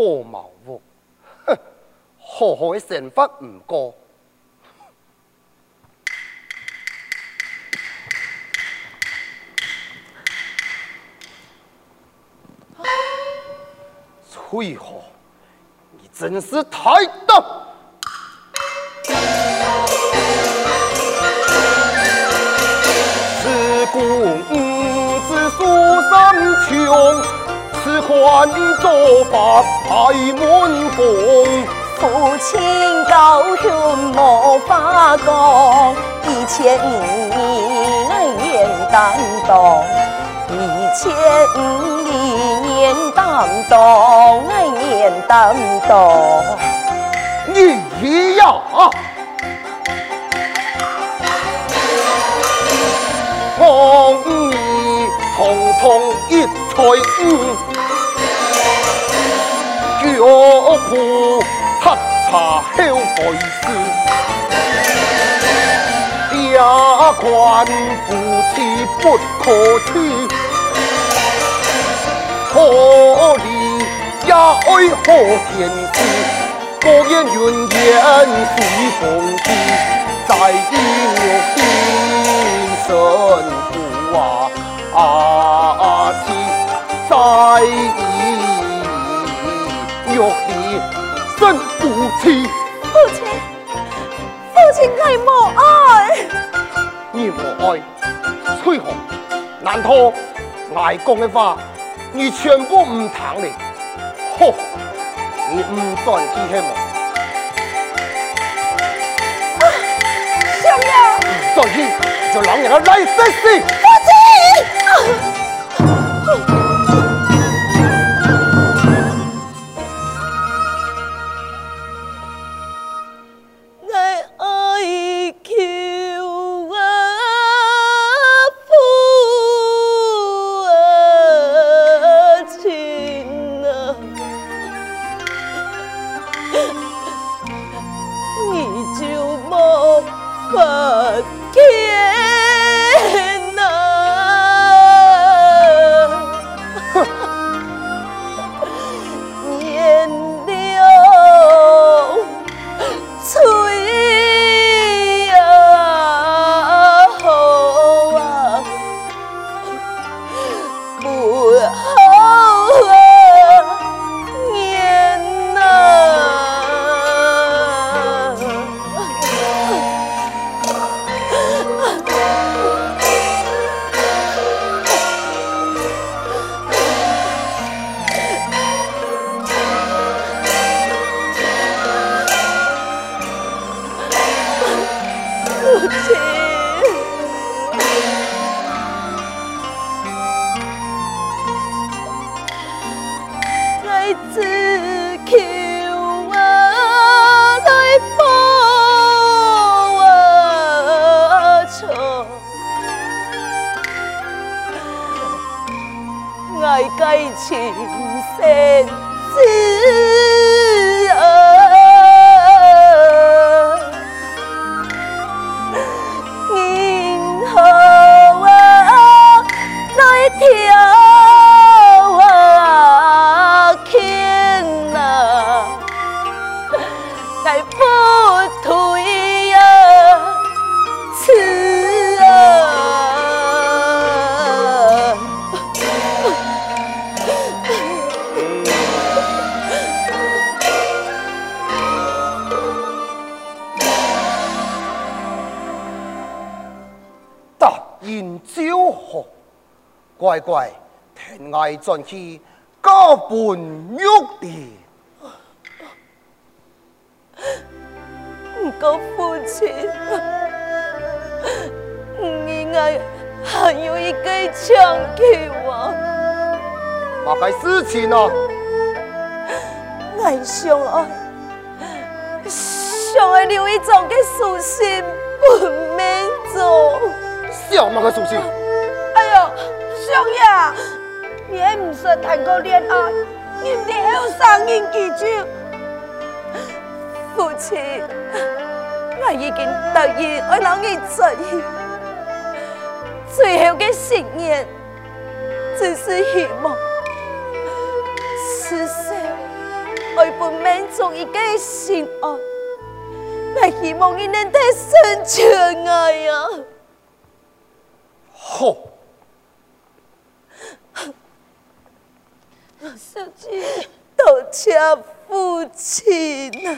对你啊错茅屋，哼，好好嘅成法唔过。翠荷，你真是太大！自古五子书三琼，此番作法太满风。父亲高兄莫法讲，一千五年年担当，一千五年担当，年担当。你呀！我你统统一财五，脚步黑茶休回事，家惯夫妻不可欺，可你也爱好天时，过眼云烟随风去，在意我心深。啊啊！妻在不起。父亲，父亲爱莫爱。你莫爱，翠红，难道爱讲的话你全部唔听咧？呵，你唔转去系么？兄呀！唔转去就让人来杀死。谢。乖乖，天爱转去高奔玉帝。唔够父亲，应该还有一个枪给我。莫该事情哦，爱上啊，上爱留一种嘅私心不免做。小莫该私心。相爷，你还不是谈过恋爱？你的后生人记住，父亲，我已经答应我让你在意，最后的心愿只是希望，此生爱不满足一个心爱，我希望你能得生全爱呀！好。小姐，多谢父亲啊！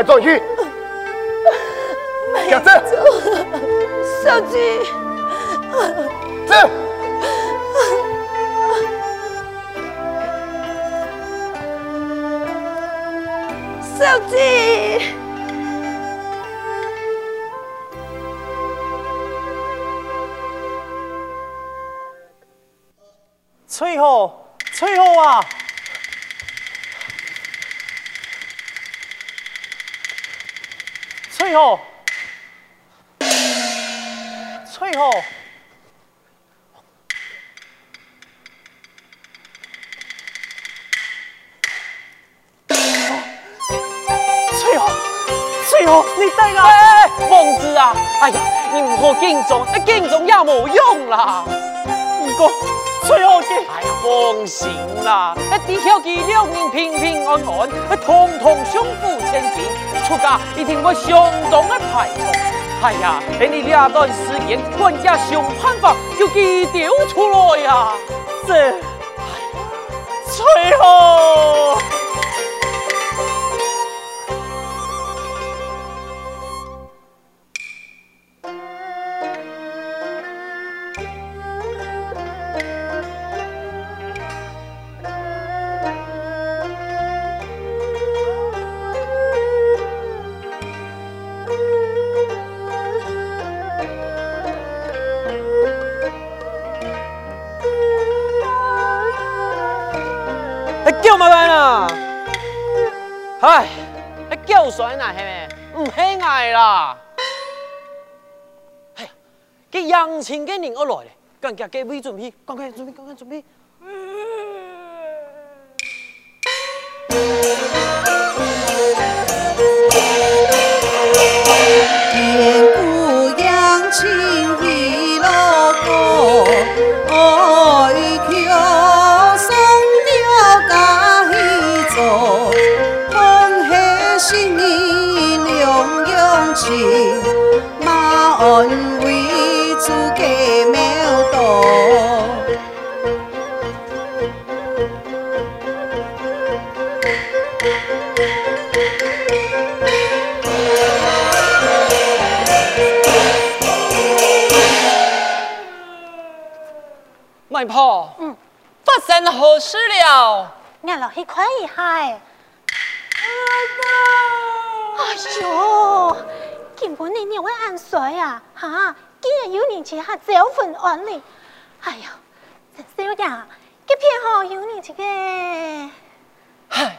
来转去，小子，小姐，走，小姐，翠后，翠后啊！翠荷，翠荷，翠荷，翠荷，你等下！哎，疯子啊！哎呀，你唔好紧张，一紧张也冇用啦。不过翠荷嘅，哎呀，放心啦，一啲小鸡两人平平安安，通通相府千金。出家一定会相当的排场，哎呀，等你这段时间，管家想办法就给丢出来呀，是，哎呀，最后。系咪？唔起爱啦！哎呀，给阳晴嘅人我来了，赶紧给位准备，赶快准备，赶快准备。外婆，嗯，发生何事了？俺老去看一下。哎呦，今原本你两位安睡啊，哈，竟然有人去下招魂案哩，哎呀，陈少呀，这片好有人去个，嗨，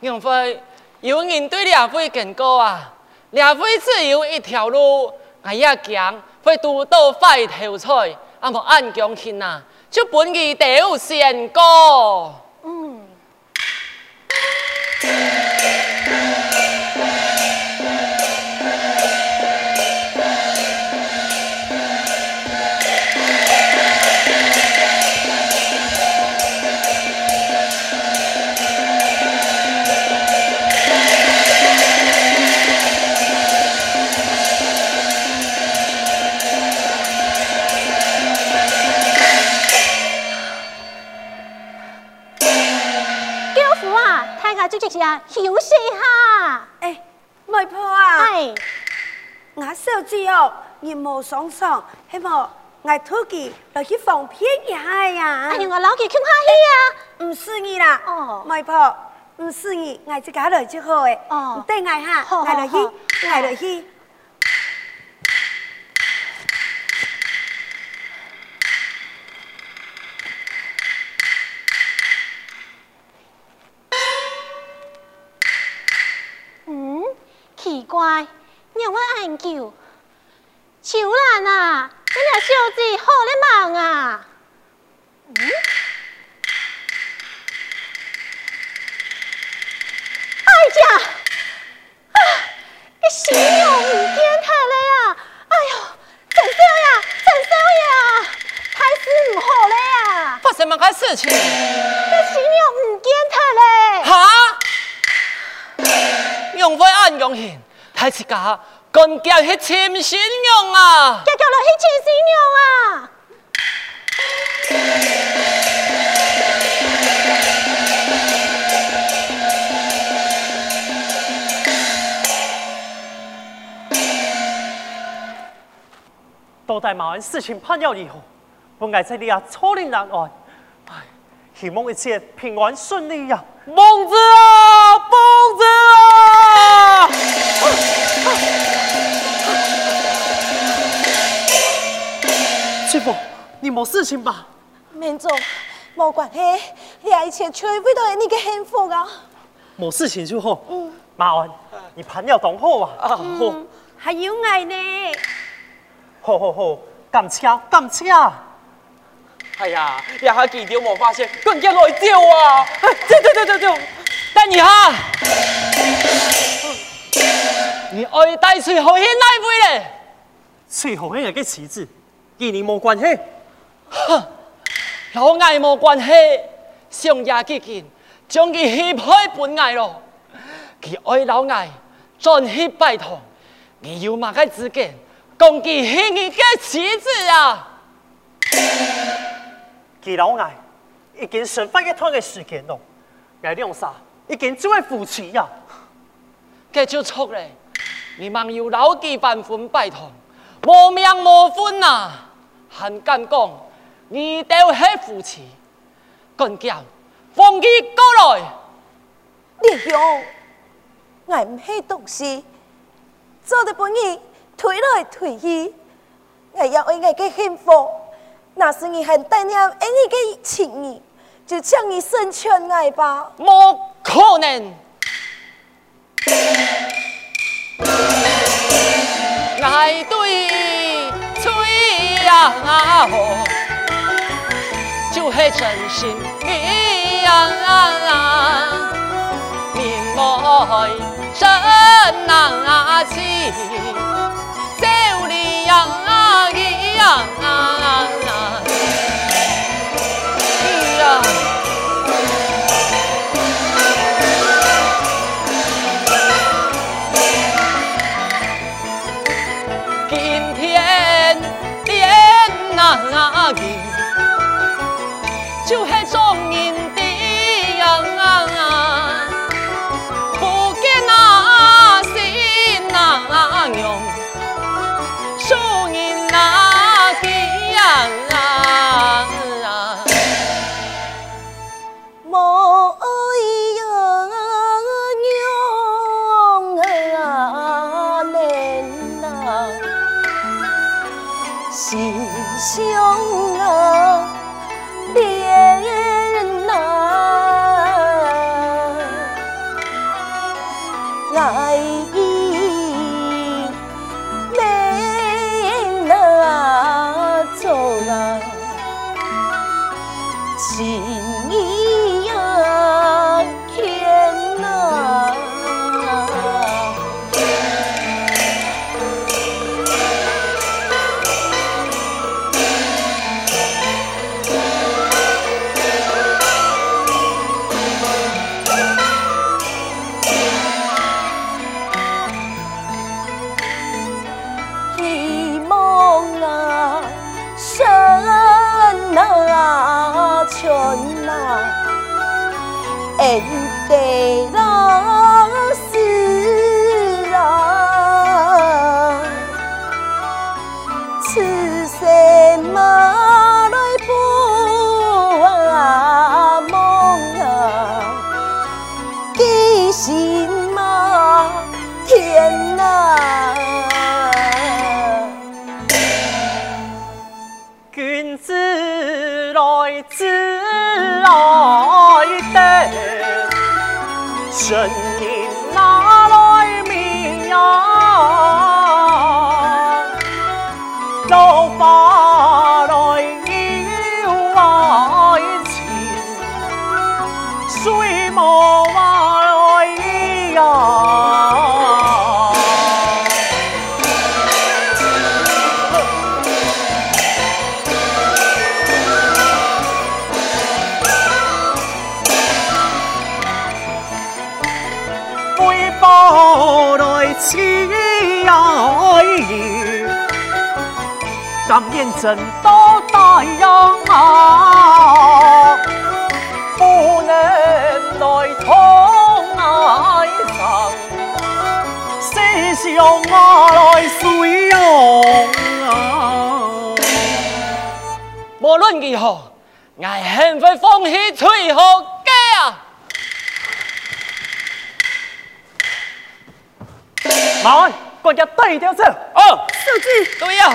杨飞，有人对两位警告啊，两位只有一条路，我一讲会独到坏头菜，啊莫安讲去呐，就本佢丢先过。嗯。手机哦，任务上上，希望我突击来去方便一下呀。哎呀，我老记倾下去啊。唔是你啦，哦，媒婆，唔是你，我自家来就好诶。哦，对，我哈，我来去，我来去。乖，让我按叫，秋兰啊，你俩小子好咧忙啊！嗯？哎呀，啊，你死我唔见他了呀！哎呦，陈少爷，陈少爷，太事唔好了呀！发生乜个事情？你死我唔见他咧！哈？用费按用刑。太子家，更叫去签新娘啊！叫叫落去签新娘啊！多代马鞍事情判了以后，本该在你啊错令难安，唉，希望一切平安顺利呀！孟子啊，孟子啊！师傅，你没事情吧？免做，没关系，你一切全为到你的幸福啊！没事情就好。嗯，麻烦，你盘了当好啊？啊，好。还有爱呢？好好好，感谢感谢。哎呀，也还记得没发现，更加来叫啊！对对对对对，等一下，你爱带翠红线哪位嘞？翠红线有个旗子，跟你没关系。哼，老爱没关系，上夜几件，将佢许配本爱咯。佢爱老爱，专去拜托，你有嘛个资格讲佢是你个旗子啊？佢老爱已经生发一段嘅时间咯，爱两啥已经做为夫妻呀，这就错嘞！你望有老几半分拜托，无名无分呐，还敢讲你都系夫妻，更叫放弃过来！弟兄，我唔系东西，做得本意推来推去，我要为我嘅幸福。那是你很带念爱你的情谊，就将你生全爱吧。莫可能，该对嘴呀，就是真心的呀，面爱真啊情，手里呀一样。心意。敢言真到大洋啊，不能来同哀伤，谁想我来随用啊？无论如何，我肯会放弃最后马鞍，赶紧带条走。哦，手机，对呀。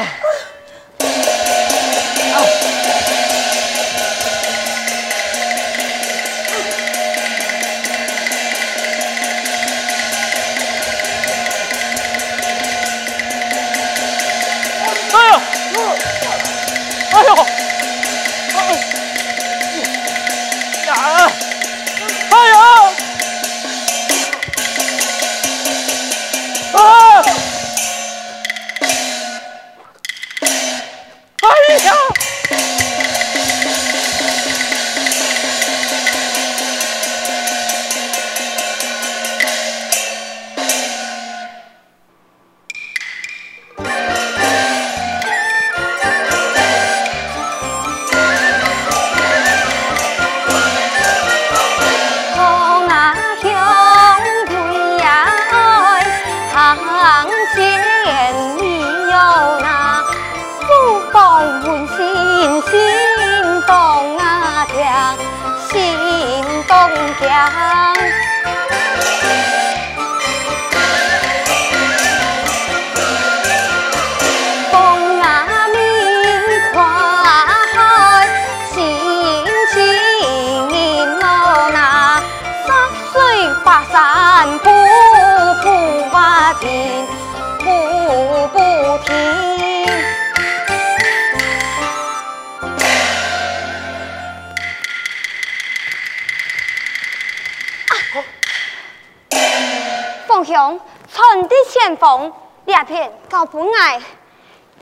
凤雄，传递前锋，两片告不爱，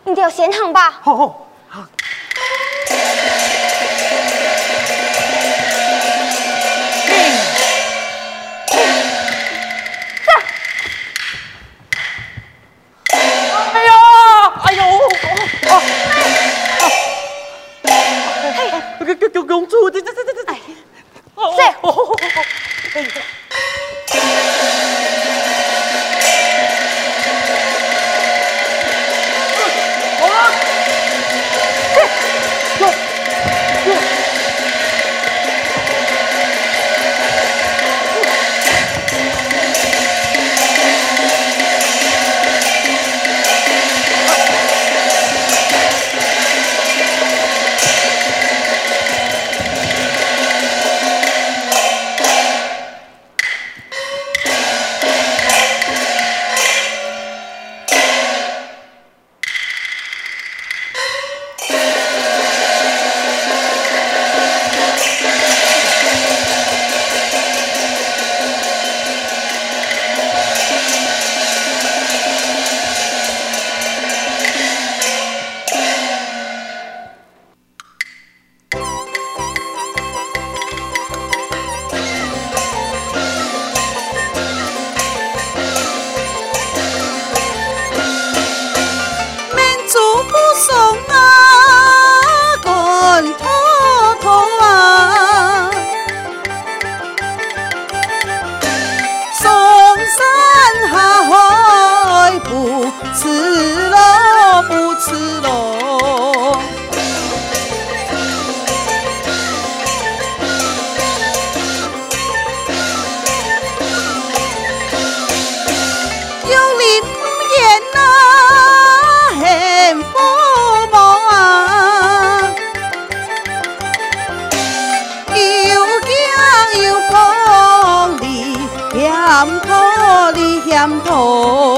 你就先哼吧。好好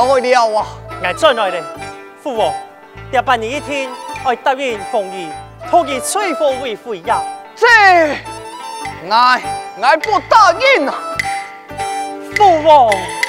是转来了啊！我转来嘞，父王，第八年一天，我答应凤仪，托佢随父为父呀。这，我我不答应啊！父王。